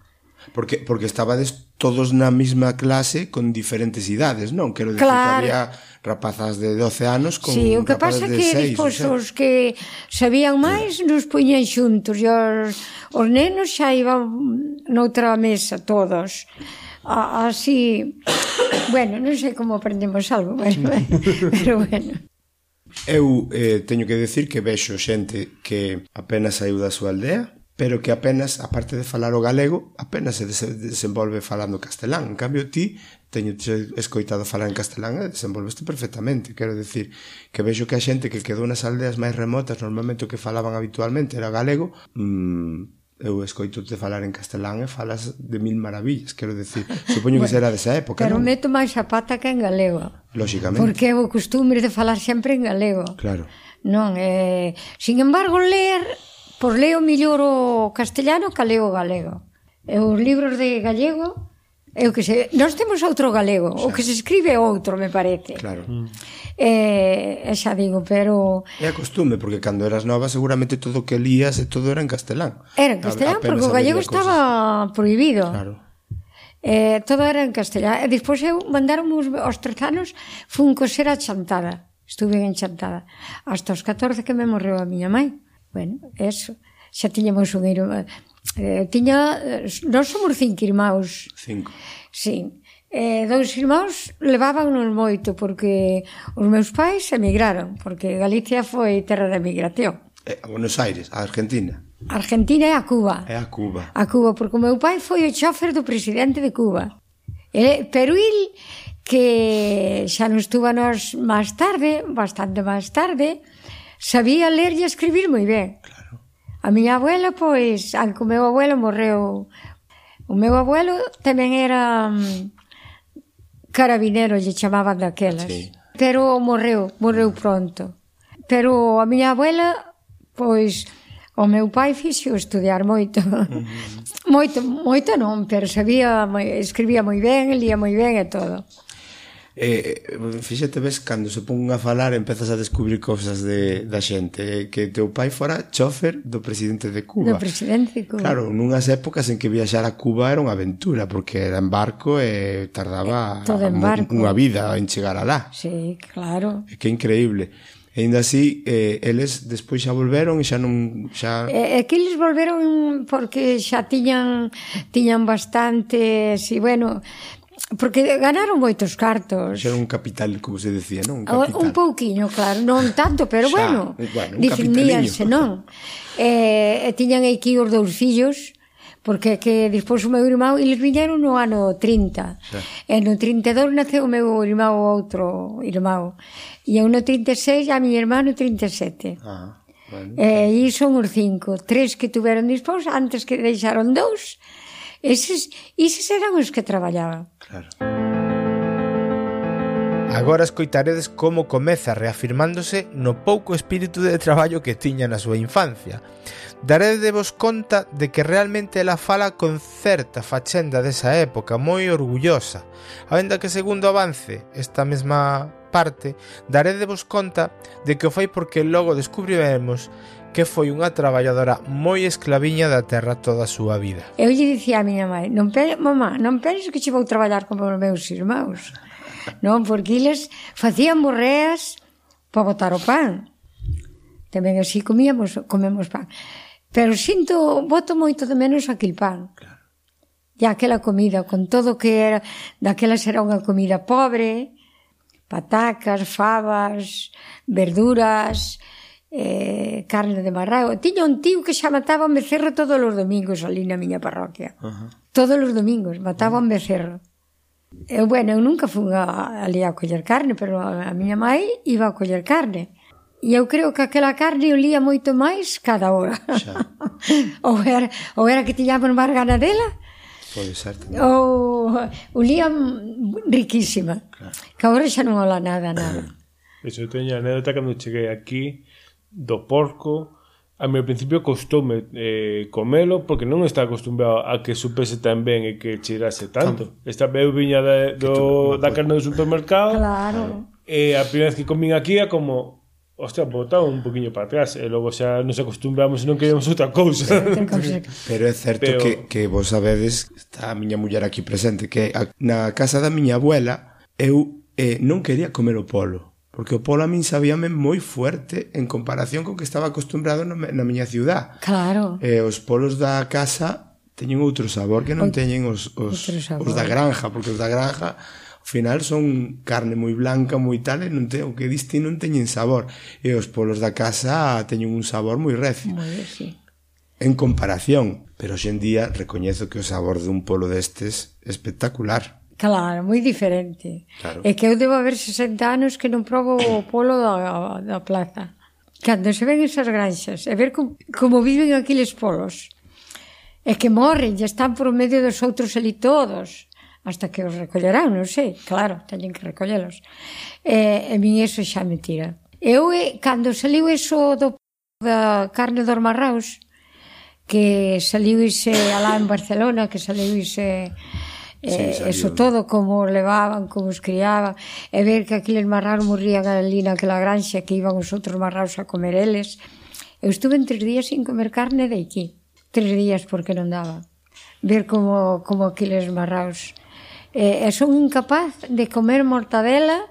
Porque, porque estabades todos na mesma clase con diferentes idades, non? Quero dicir claro. que había rapazas de 12 anos con sí, o que pasa de que 6, despois os que sabían máis sí. nos puñan xuntos e os, os nenos xa iban noutra mesa todos. A, así, bueno, non sei como aprendemos algo, pero, pero bueno. Eu eh, teño que decir que vexo xente que apenas saiu da súa aldea, pero que apenas, aparte de falar o galego, apenas se desenvolve falando castelán. En cambio, ti teño escoitado falar en castelán e desenvolveste perfectamente. Quero decir que vexo que a xente que quedou nas aldeas máis remotas, normalmente o que falaban habitualmente era galego, mmm, eu escoito te falar en castelán e falas de mil maravillas, quero decir, supoño bueno, que será desa época, Pero non? meto máis a pata que en galego. Lóxicamente. Porque o costumbre de falar sempre en galego. Claro. Non, eh, sin embargo, ler Pois leo mellor o castellano que leo o galego. E os libros de gallego, eu que sei, nós temos outro galego, xa. o que se escribe outro, me parece. Claro. Mm. E, e xa digo, pero... É a costume, porque cando eras nova seguramente todo o que lías e todo era en castelán. Era en castelán, a, porque o gallego estaba cosas. prohibido. Claro. Eh, todo era en castelán. E despois eu mandaron os, os tres anos fun coser a chantada. Estuve en chantada. Hasta os 14 que me morreu a miña mãe. Bueno, eso. Xa tiñamos un irmão. Eh, eh, tiña, eh, non somos cinco irmãos. Cinco. Sí. Eh, dous irmãos levábanos moito porque os meus pais emigraron, porque Galicia foi terra de emigración. Eh, a Buenos Aires, a Argentina. Argentina é a Cuba. É a Cuba. A Cuba, porque o meu pai foi o chofer do presidente de Cuba. Eh, Ele, Peruil, que xa non estuvo nos máis tarde, bastante máis tarde, sabía ler e escribir moi ben. Claro. A miña abuela, pois, aunque o meu abuelo morreu, o meu abuelo tamén era um, carabinero, lle chamaban daquelas. Sí. Pero morreu, morreu pronto. Pero a miña abuela, pois, o meu pai fixo estudiar moito. Uh -huh. Moito, moito non, pero sabía, escribía moi ben, lía moi ben e todo eh, fíxate ves cando se pon a falar empezas a descubrir cousas de, da xente. Que teu pai fora chofer do presidente de Cuba. Do presidente de Cuba. Claro, nunhas épocas en que viaxar a Cuba era unha aventura porque era en barco e tardaba eh, Todo en barco. unha vida en chegar alá. Sí, claro. Que increíble. E ainda así, eh, eles despois xa volveron e xa non... Xa... É, que eles volveron porque xa tiñan, tiñan bastante... Si, bueno, Porque ganaron moitos cartos. Era un capital, como se decía, non? Un, capital. un pouquiño, claro, non tanto, pero Xa, bueno, bueno se non? Eh, tiñan aquí os dous fillos, porque que despois o meu irmão, eles viñeron no ano 30. Xa. E no 32 naceu o meu irmão outro irmão. E eu no 36, a miña irmá no 37. Ah, bueno. Eh, aí son os cinco, tres que tuveron dispós antes que deixaron dous, Eses, eses eran os que traballaban. Claro. Agora escoitaredes como comeza reafirmándose no pouco espírito de traballo que tiña na súa infancia. Daredevos conta de que realmente ela fala con certa fachenda desa época moi orgullosa, Ainda que segundo avance esta mesma parte, daredevos conta de que o fai porque logo descubriremos que foi unha traballadora moi esclaviña da terra toda a súa vida. Eu lle dicía a miña mãe, non pe, mamá, non penses que che vou traballar como os meus irmãos. Non, porque eles facían borreas para botar o pan. Tamén así comíamos, comemos pan. Pero sinto, boto moito de menos aquel pan. Claro. E aquela comida, con todo que era, daquelas era unha comida pobre, patacas, favas, verduras, eh, carne de marrao. Tiña un tío que xa mataba un becerro todos os domingos ali na miña parroquia. Uh -huh. Todos os domingos mataba un becerro. Eu, bueno, eu nunca fui a, ali a coller carne, pero a, a miña mãe iba a coller carne. E eu creo que aquela carne olía moito máis cada hora. Xa. ou, era, ou era que tiñamos máis ganadela dela, Pode ser tamén. O, o oh, lía riquísima. Claro. Que agora xa non ola nada, nada. Eso, teño a anécdota cando cheguei aquí do porco, a mí ao principio costoume eh, comelo porque non está acostumbrado a que supese tan ben e que cheirase tanto. Esta eu viña de, do, da carne do supermercado claro. e a primeira vez que comín aquí é como Hostia, botaba un poquinho para atrás e logo xa nos acostumbramos e non queríamos outra cousa. Pero é certo Pero... que, que vos sabedes, está a miña muller aquí presente, que a, na casa da miña abuela eu eh, non quería comer o polo. Porque o polo a min sabíame moi fuerte en comparación con que estaba acostumbrado na, na miña ciudad. Claro. Eh, os polos da casa teñen outro sabor que non teñen os, os, os da granja, porque os da granja Ao final son carne moi blanca, moi tal, e non te, o que diste non teñen sabor. E os polos da casa teñen un sabor moi recio. Moi recio. En comparación, pero hoxendía recoñezo que o sabor dun polo destes é espectacular. Claro, moi diferente. Claro. É que eu debo haber 60 anos que non probo o polo da, da plaza. Cando se ven esas granxas, e ver com, como viven aquiles polos, é que morren, e están por medio dos outros ali todos hasta que os recollerán, non sei, claro, teñen que recollelos. E, e min eso xa me tira. Eu, eh, cando saliu eso do, da carne dos marraus, que saliu ise alá en Barcelona, que saliu ise eh, sí, eso todo, como levaban, como os criaban, e ver que aqueles marraos morrían ali naquela granxa, que iban os outros marraos a comer eles. Eu estuve en tres días sin comer carne de aquí. Tres días porque non daba. Ver como, como aqueles marraos e, e son incapaz de comer mortadela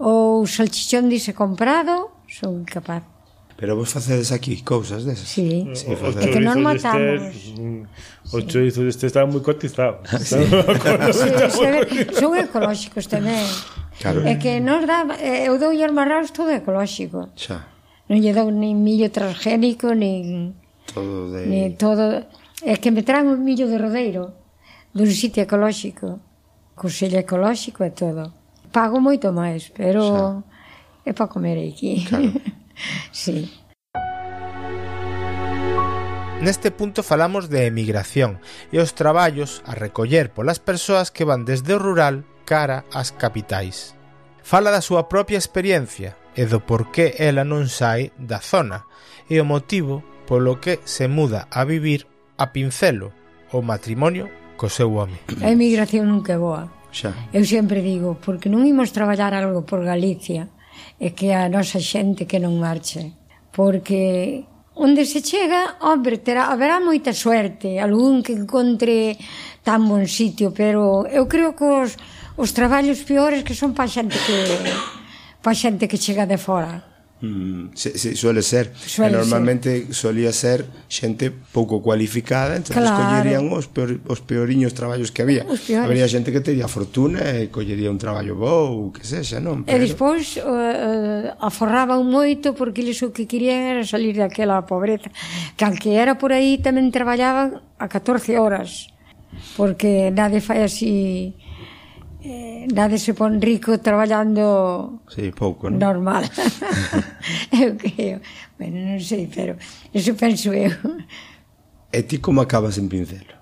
ou salchichón dise comprado, son incapaz. Pero vos facedes aquí cousas desas. Sí, sí o, é que non matamos. Este, mm, o chorizo deste está moi cotizado. Ah, sí. sí, sí, son ecolóxicos tamén. Claro. É que nos dá, eh, eu dou os marraos todo ecolóxico. Xa. Non lle dou nin millo transgénico, nin... Todo de... Nin todo... É que me traen un millo de rodeiro dun sitio ecolóxico. Consello Ecolóxico e todo. Pago moito máis, pero Xa. é para comer aquí. Claro. sí. Neste punto falamos de emigración e os traballos a recoller polas persoas que van desde o rural cara ás capitais. Fala da súa propia experiencia e do porqué ela non sai da zona e o motivo polo que se muda a vivir a Pincelo, o matrimonio co seu home. A emigración nunca é boa. Xa. Eu sempre digo, porque non imos traballar algo por Galicia, é que a nosa xente que non marche. Porque onde se chega, hombre, terá, haberá moita suerte, algún que encontre tan bon sitio, pero eu creo que os, os traballos peores que son pa xente que, pa xente que chega de fora Mm, sí, sí, suele ser. Suele eh, normalmente ser. solía ser xente pouco cualificada, entón claro. collerían os, peor, os peoriños traballos que había. Habría xente que teria fortuna e collería un traballo bo ou que sexa, non? Pero... E despois uh, aforraban moito porque eles o que querían era salir daquela pobreza. Que aunque era por aí tamén traballaban a 14 horas. Porque nadie fai así eh, nadese pon rico traballando sí, pouco, non? normal eu creo bueno, non sei, pero eso penso eu E ti como acabas en Pincelo?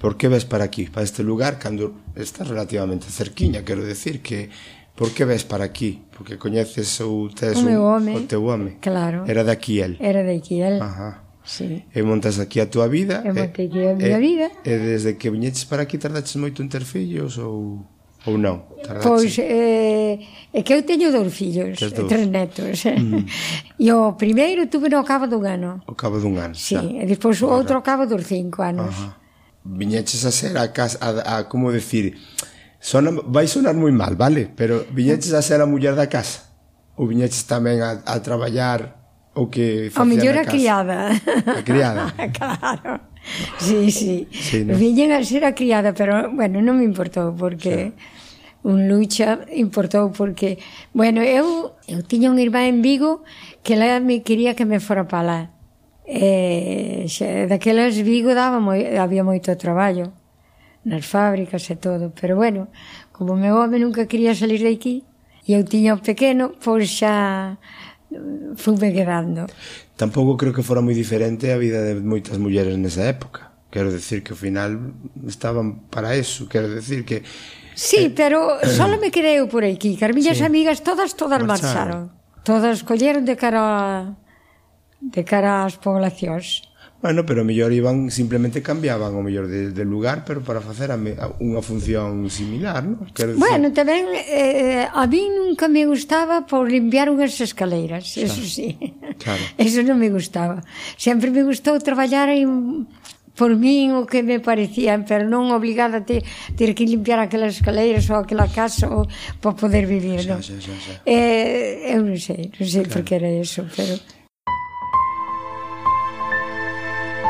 Por que ves para aquí, para este lugar cando estás relativamente cerquiña, quero decir que por que ves para aquí? Porque coñeces ou tes o, un, home, o teu home. Claro. Era de aquí el. Era de aquí el. Ajá. Sí. E montas aquí a tua vida. E montei aquí a miña vida. E desde que viñeches para aquí tardaches moito en ter fillos ou ou non? Tardache. Pois, eh, é que eu teño dous fillos, eh, tres netos. Mm. E o primeiro tuve no cabo dun ano. O cabo dun ano, Sí, xa. e despois o outro ao cabo dos cinco anos. Ajá. Viñeches a ser a, casa, a, a como decir, sona, vai sonar moi mal, vale? Pero viñeches a ser a muller da casa? Ou viñeches tamén a, a traballar o que facía O mellor a criada. A criada. claro. Sí, sí. sí no? Viñen a ser a criada, pero, bueno, non me importou, porque... Sí. Un lucha importou porque, bueno, eu, eu tiña un irmán en Vigo que ela me quería que me fora para lá. E, xe, daquelas Vigo daba moi, había moito traballo nas fábricas e todo, pero bueno, como meu home nunca quería salir de aquí, e eu tiña o pequeno, pois xa foi quedando. Tampouco creo que fora moi diferente a vida de moitas mulleres nesa época. Quero decir que ao final estaban para eso, quero decir que Sí, eh, pero só me quedei eu por aquí, que as miñas sí. amigas todas todas marcharon. marcharon. Todas colleron de cara a, de cara ás poblacións. Bueno, pero mellor iban simplemente cambiaban o mellor de, de lugar, pero para facer a, a unha función similar, non? Quero dizer... Bueno, tamén eh, a mí nunca me gustaba por limpiar unhas escaleiras, claro. eso sí. Claro. Eso non me gustaba. Sempre me gustou traballar en por min o que me parecían, pero non obligada a ter, ter que limpiar aquelas escaleiras ou aquela casa ou, para poder vivir, non? Xa, xa, xa, xa. Eh, eu non sei, non sei claro. por que era eso, pero...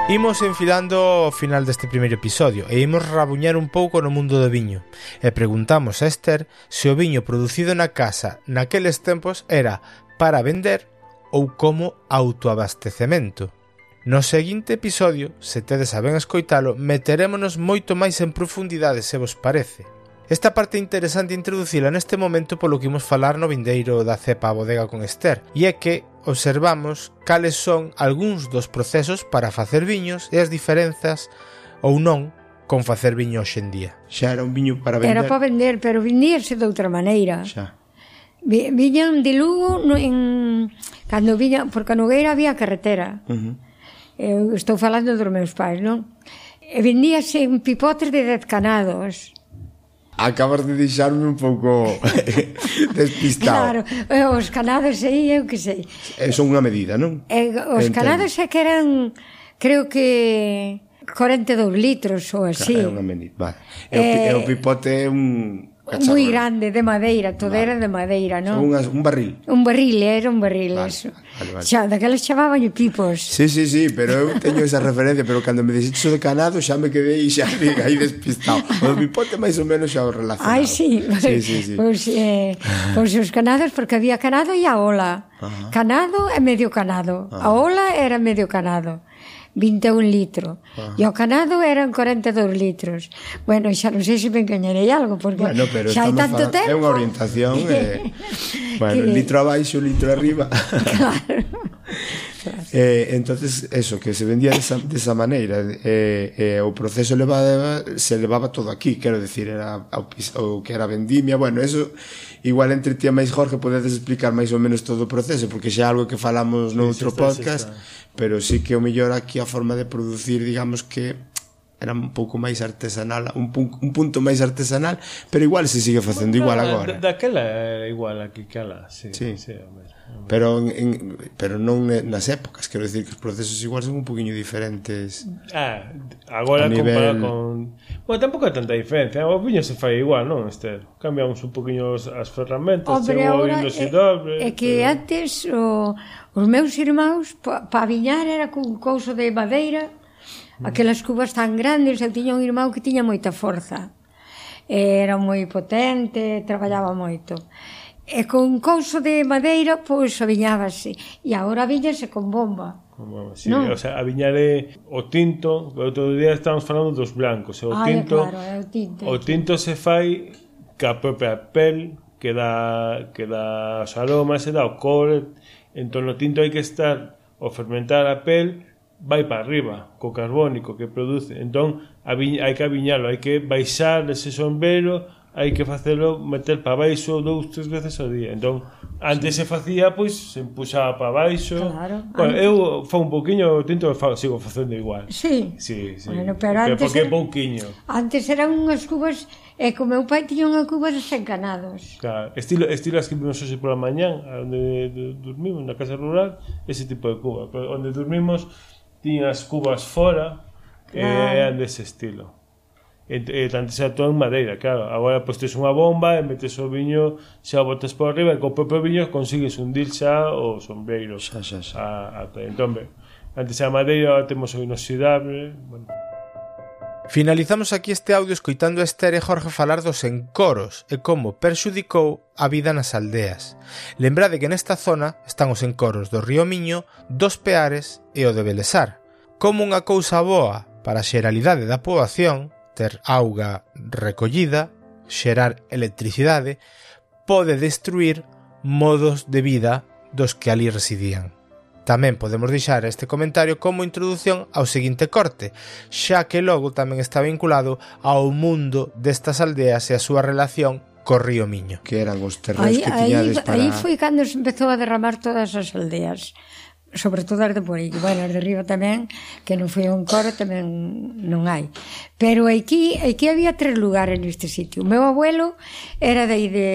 Imos enfilando ao final deste primeiro episodio e imos rabuñar un pouco no mundo do viño e preguntamos a Esther se o viño producido na casa naqueles tempos era para vender ou como autoabastecemento. No seguinte episodio, se tedes a ben escoitalo, meterémonos moito máis en profundidade se vos parece. Esta parte interesante introducila neste momento polo que imos falar no vindeiro da cepa a bodega con Esther, e é que observamos cales son algúns dos procesos para facer viños e as diferenzas ou non con facer viño hoxe en día. Xa era un viño para vender. Era para vender, pero vendíase de outra maneira. Xa. Viñan de Lugo no, en, cando viña, porque a Nogueira había carretera. Uh -huh. Eu estou falando dos meus pais, non? E vendíase en pipotes de dez canados. Acabas de deixarme un pouco despistado. Claro, eh, os canados aí eu que sei. Eh, son unha medida, non? Eh, os Entendo. canados é que eran, creo que 42 litros ou así. Claro, é unha medida, vale. E, eh, o, e o eh, pipote é un Cacharro. moi grande de madeira, todo vale. era de madeira, non? Un, un barril. Un barril, era un barril, vale, eso. Vale, vale. Xa, daquela chamaban pipos. Sí, sí, sí, pero eu teño esa referencia, pero cando me dixiste de canado xa me quedei xa diga, aí despistado. O pipote máis ou menos xa o relacionado. Ai, sí. Sí, sí, sí. Pois, eh, pois os canados, porque había canado e a ola. Ajá. Canado e medio canado. Ajá. A ola era medio canado. 21 litros. Ah. E o canado eran 42 litros. Bueno, xa non sei se me engañarei algo, porque bueno, pero xa hai tanto tempo. É unha orientación. eh, bueno, que... litro abaixo, litro arriba. claro. Eh, entonces eso, que se vendía desa, desa maneira eh, eh, o proceso levaba, se levaba todo aquí, quero decir era o que era vendimia, bueno eso igual entre ti e máis Jorge podedes explicar máis ou menos todo o proceso porque xa é algo que falamos no sí, está, podcast sí está. pero sí que o mellor aquí a forma de producir digamos que era un pouco máis artesanal, un, pun, un punto máis artesanal, pero igual se sigue facendo bueno, igual agora. Daquela da, daquela era igual aquí que ala, sí, sí. sí o pero en, en, pero non nas épocas, quero dicir que os procesos igual son un poquinho diferentes. Ah, agora nivel... comparado con Bueno, tampouco hai tanta diferencia, o viño se fai igual, non, Esther? Cambiamos un poquinho as ferramentas, Hombre, chegou a velocidade... É, é que pero... antes o, os meus irmãos pa, pa viñar era cun couso de madeira, mm. aquelas cubas tan grandes, eu tiña un irmão que tiña moita forza. Era moi potente, traballaba moito. E E con couso de madeira, pois aviñábase. E agora aviñase con bomba. Con bomba, sí. Non? O sea, aviñale o tinto, o outro día estábamos falando dos blancos. O ah, tinto, claro, é o tinto. O tinto se fai ca propia pel, que dá, que dá os aromas, e dá o cor Entón, o tinto hai que estar o fermentar a pel vai para arriba co carbónico que produce. Entón, hai que aviñalo, hai que baixar ese sombero hai que facelo meter para baixo dous, tres veces ao día. Entón, antes sí. se facía, pois, se empuxaba para baixo. Claro. Bueno, antes... eu fa un pouquiño, tinto fa, sigo facendo igual. Sí. Sí, sí. Bueno, pero antes porque era... pouquiño. Antes eran unhas cubas E co meu pai tiña unha cuba desencanados. Claro, estilo, estilo as que vimos hoxe pola mañán, onde dormimos, na casa rural, ese tipo de cuba. Pero Onde dormimos, tiña as cubas fora, claro. e eran dese estilo. E, e tanto xa atúa en madeira, claro. Agora postes unha bomba e metes o viño, xa o botas por arriba e co propio viño consigues hundir xa o sombreiro. Xa, xa, xa. A, a, entón, ben, antes a madeira, agora temos o inoxidable. Bueno. Finalizamos aquí este audio escoitando a Esther e Jorge falar dos encoros e como perxudicou a vida nas aldeas. Lembrade que nesta zona están os encoros do río Miño, dos Peares e o de Belesar. Como unha cousa boa para a xeralidade da poboación, ter auga recollida, xerar electricidade, pode destruir modos de vida dos que ali residían. Tamén podemos deixar este comentario como introdución ao seguinte corte, xa que logo tamén está vinculado ao mundo destas aldeas e a súa relación co río Miño. Que eran os terreos aí, que tiñades para... Aí foi cando se empezou a derramar todas as aldeas sobre todo as de por aí, bueno, as de arriba tamén, que non foi un coro, tamén non hai. Pero aquí, aquí había tres lugares neste sitio. O meu abuelo era de aí de,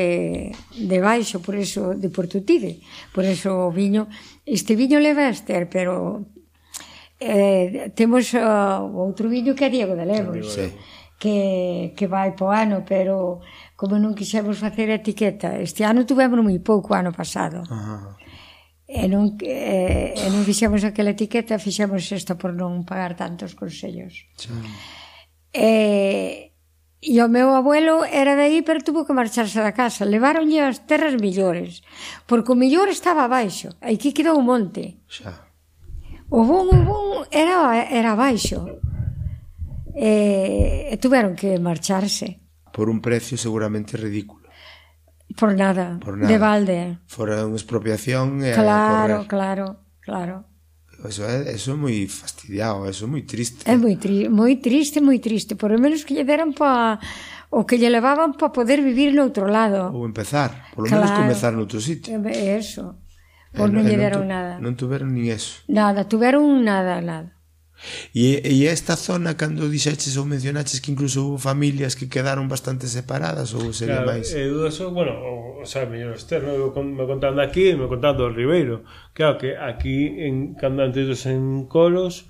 de baixo, por eso, de Portutide, por eso o viño, este viño leva ester, pero eh, temos uh, outro viño que é Diego de Lemos. Sí que, que vai po ano, pero como non quixemos facer etiqueta, este ano tuvemos moi pouco ano pasado. Ajá. E non, e, e non fixemos aquela etiqueta, fixemos isto por non pagar tantos consellos. Sí. E, e o meu abuelo era de aí, pero tuvo que marcharse da casa. Levaronlle as terras millores, porque o millor estaba abaixo. Aquí quedou o monte. Xa. O bon, o bon era, era abaixo. E, e tuveron que marcharse. Por un precio seguramente ridículo. Por nada, por nada. de balde. Fora unha expropiación e Claro, a claro, claro. Eso é, eso é moi fastidiado, eso é moi triste. É moi, tri moi triste, moi triste. Por lo menos que lle deran pa o que lle levaban para poder vivir no outro lado. Ou empezar, por lo claro. menos comezar noutro sitio. Eso. Pois eh, non, non lle deron nada. Non tuveron nin eso. Nada, tuveron nada, nada. E, e esta zona cando dixeches ou mencionaches que incluso houve familias que quedaron bastante separadas ou sería claro, máis? É dudoso, bueno, o, o sea, mellor externo, eu me contando aquí e me contando o Ribeiro. Claro que aquí en cando antes dos encolos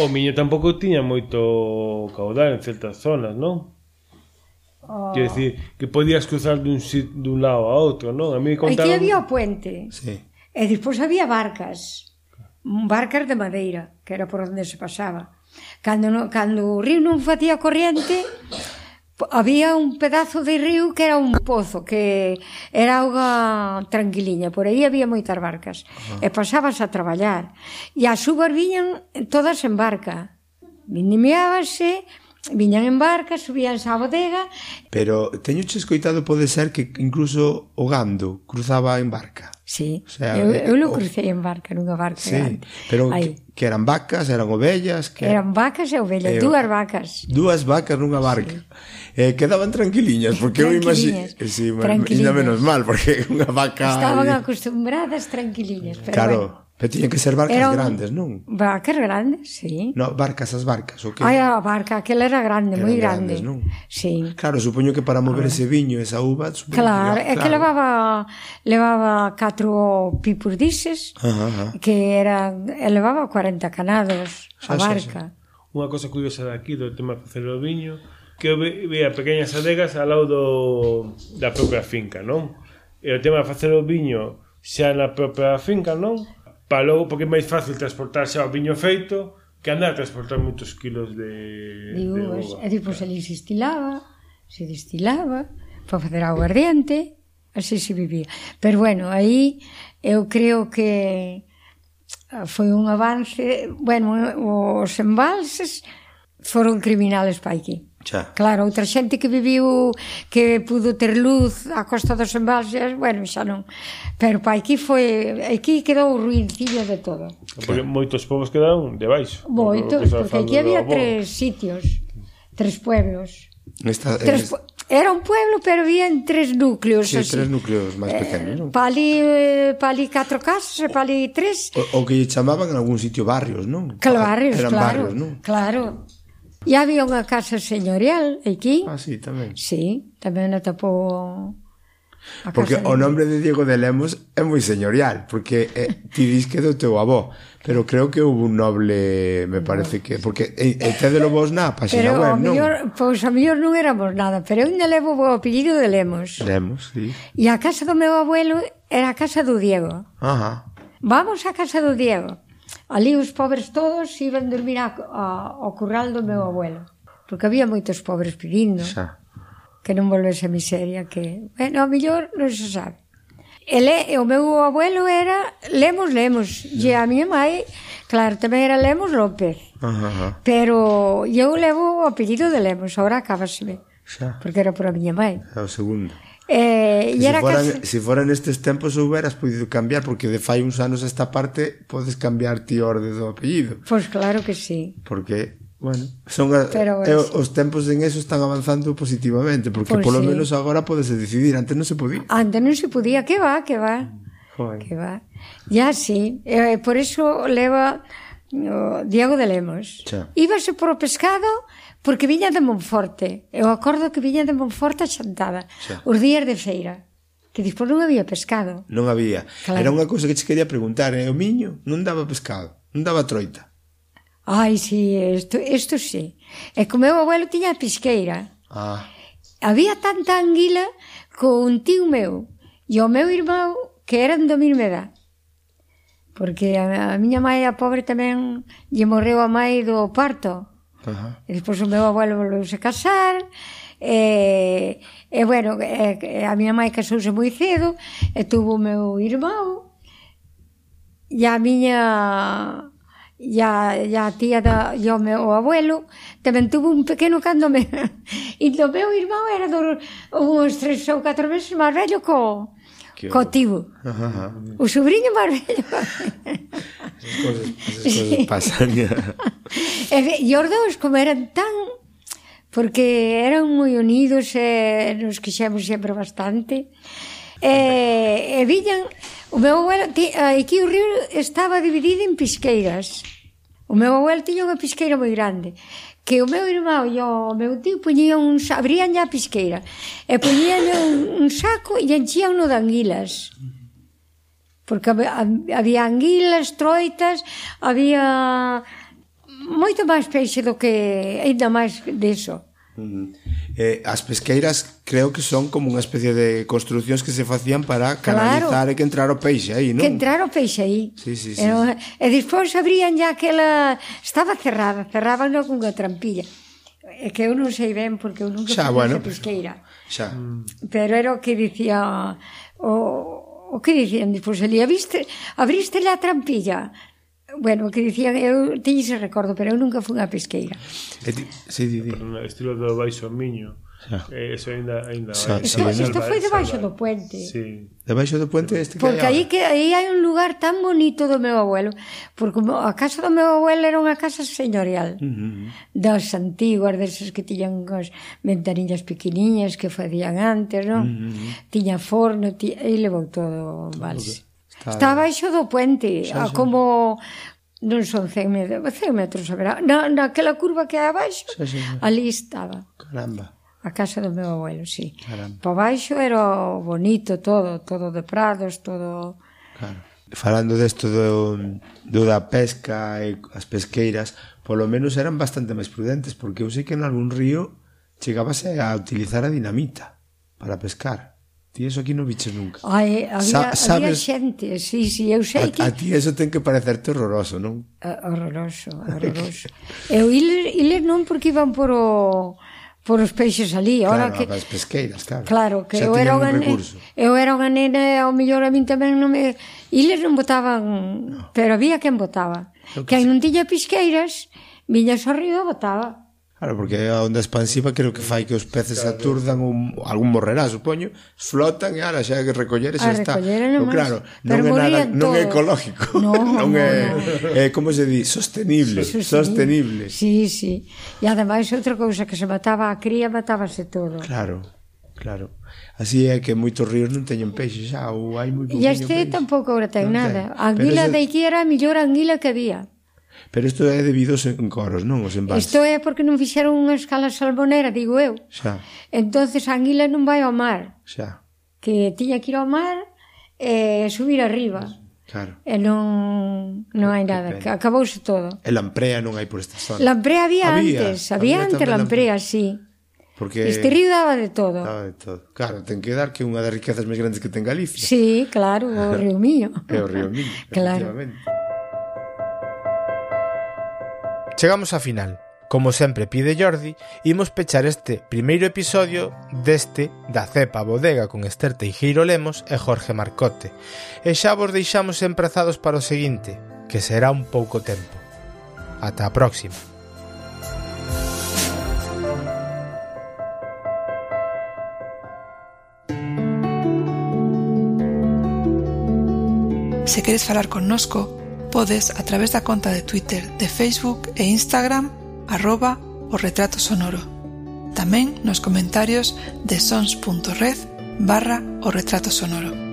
o miño tampouco tiña moito caudal en certas zonas, non? Oh. Quer dicir, que podías cruzar dun, sit, dun lado a outro, non? A mí contaron... Aquí había o puente. Sí. E despois había barcas barcas de madeira, que era por onde se pasaba. Cando, no, cando o río non facía corriente, había un pedazo de río que era un pozo, que era auga tranquiliña, por aí había moitas barcas. E pasabas a traballar. E as uvas viñan todas en barca. Vinimeábase, viñan en barca, subían á bodega. Pero teño che escoitado pode ser que incluso o gando cruzaba en barca. Sí, o sea, eu, eh, eu non crucei en barca, nunha barca sí, grande. Pero Aí. que, que eran vacas, eran ovellas? Que... Eran vacas e ovellas, eh, dúas vacas. Dúas vacas nunha barca. Sí. Eh, quedaban tranquiliñas, porque eu imagino... Sí, tranquiliñas. Ainda menos mal, porque unha vaca... Estaban acostumbradas tranquiliñas, pero claro. bueno. Pero tiñan que ser barcas era un... grandes, non? Barcas grandes, sí. No, barcas, as barcas, o ah, que? Ai, a barca, aquela era grande, moi grande. Grandes, non? Sí. Claro, supoño que para mover ese viño, esa uva... Supoño claro, que, claro, é que levaba levaba catro pipos dices, ajá, ajá. que era, levaba 40 canados a xa, barca. Unha cosa curiosa daqui do tema de facer o viño, que eu veía pequeñas adegas ao lado do, da propia finca, non? E o tema de facer o viño xa na propia finca, non? palou porque é máis fácil transportar xa o viño feito que andar a transportar moitos kilos de, de uvas. De uva. E tipo, se estilaba, se destilaba, para facer aguardiente, así se vivía. Pero bueno, aí eu creo que foi un avance, bueno, os embalses foron criminales para aquí. Xa. Claro, outra xente que viviu que pudo ter luz a costa dos embalses, bueno, xa non. Pero pa aquí foi, aquí quedou o ruincillo de todo. Porque moitos povos quedaron debaixo. Moitos, porque, porque aquí había tres sitios, tres pueblos. Esta, tres, esta... Era un pueblo, pero había en tres núcleos. Sí, así. tres núcleos máis pequenos. Eh, non? Pali, eh, pali catro casas, pali tres. O, o que chamaban en algún sitio barrios, non? Claro, barrios, Eran claro. Barrios, non? Claro. E había unha casa señorial aquí. Ah, sí, tamén. Sí, tamén atopou a Porque o nombre de Diego de Lemos é moi señorial, porque eh, ti dis que do teu avó, pero creo que houve un noble, me parece que, porque e, e tedelo vos na página pero web, non? Mellor, pois a mellor non éramos nada, pero eu ainda levo o apellido de Lemos. Lemos, sí. E a casa do meu abuelo era a casa do Diego. Ajá. Vamos á casa do Diego. Ali os pobres todos iban dormir a, a, ao curral do meu abuelo, porque había moitos pobres pedindo Xa. que non volvese a miseria, que, bueno, a mellor non se sabe. Ele, o meu abuelo era Lemos Lemos, e a miña mãe, claro, tamén era Lemos López. Ajá. Pero eu levo o apellido de Lemos, agora acabaseme. Xa. Porque era por a miña mãe. É o segundo. Eh, e se, era foran, casi... si fueran estes tempos houberas podido cambiar porque de fai uns anos esta parte podes cambiar ti orde do apellido. Pois pues claro que sí. Porque Bueno, son a, Pero, bueno, eh, sí. os tempos en eso están avanzando positivamente, porque pues polo sí. menos agora podes decidir, antes non se podía. Antes non se podía, que va, que va. Joder. Que va. Ya sí, eh, por eso leva o Diego de Lemos. Xa. Íbase o pescado Porque viña de Monforte. Eu acordo que viña de Monforte a Xantada. Xa. Os días de feira. Que dispor pois non había pescado. Non había. Claro. Era unha cousa que che quería preguntar. Eh? o miño non daba pescado. Non daba troita. Ai, si, sí, isto, isto sí. E que o meu abuelo tiña a pisqueira. Ah. Había tanta anguila co un tío meu e o meu irmão que eran do mesma edad porque a, a miña mãe a pobre tamén lle morreu a mãe do parto Uh. E despois o meu abuelo volveuse casar, e, e bueno, e, a miña mãe casouse moi cedo, e tuvo o meu irmão, e a miña e a, e a tía da, e o meu abuelo tamén tuvo un pequeno cando me e o meu irmão era do, uns tres ou catro meses máis vello co, eu... Cotivo. Uhum. O sobrinho máis velho. As coisas, as pasan. e os dous, como eran tan... Porque eran moi unidos, e nos quixemos sempre bastante. E, e viñan... O meu abuelo... Ti, aquí o río estaba dividido en pisqueiras. O meu abuelo tiña unha pisqueira moi grande. E que o meu irmão e o meu tío poñían un, abrían a pisqueira e poñían un, un saco e enchían no de anguilas porque había anguilas, troitas, había moito máis peixe do que, ainda máis deso. Eh, as pesqueiras creo que son como unha especie de construcións que se facían para canalizar claro, e que entrar o peixe aí, non? Que entrar o peixe aí. Sí, sí, sí. E, e despois abrían ya aquela... Estaba cerrada, cerraban cunha trampilla. É que eu non sei ben porque eu nunca xa, fui bueno, pesqueira. Xa. Pero era o que dicía o, o que dicían, despois ali abriste, abriste a trampilla Bueno, o que dicían eu ti se recordo, pero eu nunca fui a pesqueira. E ti, sí, di, di. No estilo do baixo miño. Eh, eso ainda ainda Sa, vai, sí, isto, isto foi debaixo do puente. Sí. Debaixo do puente este que Porque aí que aí hai un lugar tan bonito do meu abuelo, porque a casa do meu abuelo era unha casa señorial. Uh -huh. Das antiguas, desas que tiñan as ventanillas pequeniñas que facían antes, non? Uh -huh. Tiña forno, tiña, e levou todo, vale. Está, Está baixo do puente, xa, xa. a como non son 100 metros, 100 metros haberá. Na, naquela curva que hai abaixo, xa, xa, xa. ali estaba. Caramba. A casa do meu abuelo, sí. Caramba. Por baixo era bonito todo, todo de prados, todo... Claro. Falando desto do, do da pesca e as pesqueiras, polo menos eran bastante máis prudentes, porque eu sei que en algún río chegabase a utilizar a dinamita para pescar. Ti eso aquí non viches nunca. Ai, había, Sa sabes... había xente, sí, sí, eu sei a, que... A ti eso ten que parecerte horroroso, non? Uh, horroroso, horroroso. eu iles, iles non porque iban por o por os peixes ali, ora claro, que as pesqueiras, claro. Claro, que eu era unha eu era unha nena, ao mellor a min tamén non me iles non botaban, no. pero había quen botaba. Que, que non tiña pesqueiras, viña e botaba. Claro, porque a onda expansiva creo que fai que os peces claro. aturdan un, algún morrerá, supoño, flotan e ahora xa que recoller e xa está. No, claro, non é nada, non é ecológico. No, non no, é, no. é como se di, sostenible, sí, sostenible. Sí, sí. E ademais outra cousa que se mataba a cría, matábase todo. Claro. Claro. Así é que moitos ríos non teñen peixe xa, ou hai moi pouquinho peixe. E este tampouco agora ten non nada. Ten. A anguila Pero ese... de aquí era a mellor anguila que había. Pero isto é debido aos encoros, non os embalses. Isto é porque non fixeron unha escala salmonera, digo eu. Xa. Entonces a anguila non vai ao mar. Xa. Que tiña que ir ao mar e subir arriba. Claro. E non non hai nada, acabouse todo. E lamprea non hai por esta zona. Lamprea había, había antes, había, había antes lamprea, lamprea, sí. Porque este río daba de todo. Daba de todo. Claro, ten que dar que unha das riquezas máis grandes que ten Galicia. Sí, claro, o Río mío. é o Río Miño, claro. efectivamente. Chegamos á final. Como sempre pide Jordi, imos pechar este primeiro episodio deste da cepa bodega con Esther Teixeiro Lemos e Jorge Marcote. E xa vos deixamos emprazados para o seguinte, que será un pouco tempo. Ata a próxima. Se queres falar connosco, podes a través da conta de Twitter, de Facebook e Instagram arroba o retrato sonoro. Tamén nos comentarios de sons.red barra o retrato sonoro.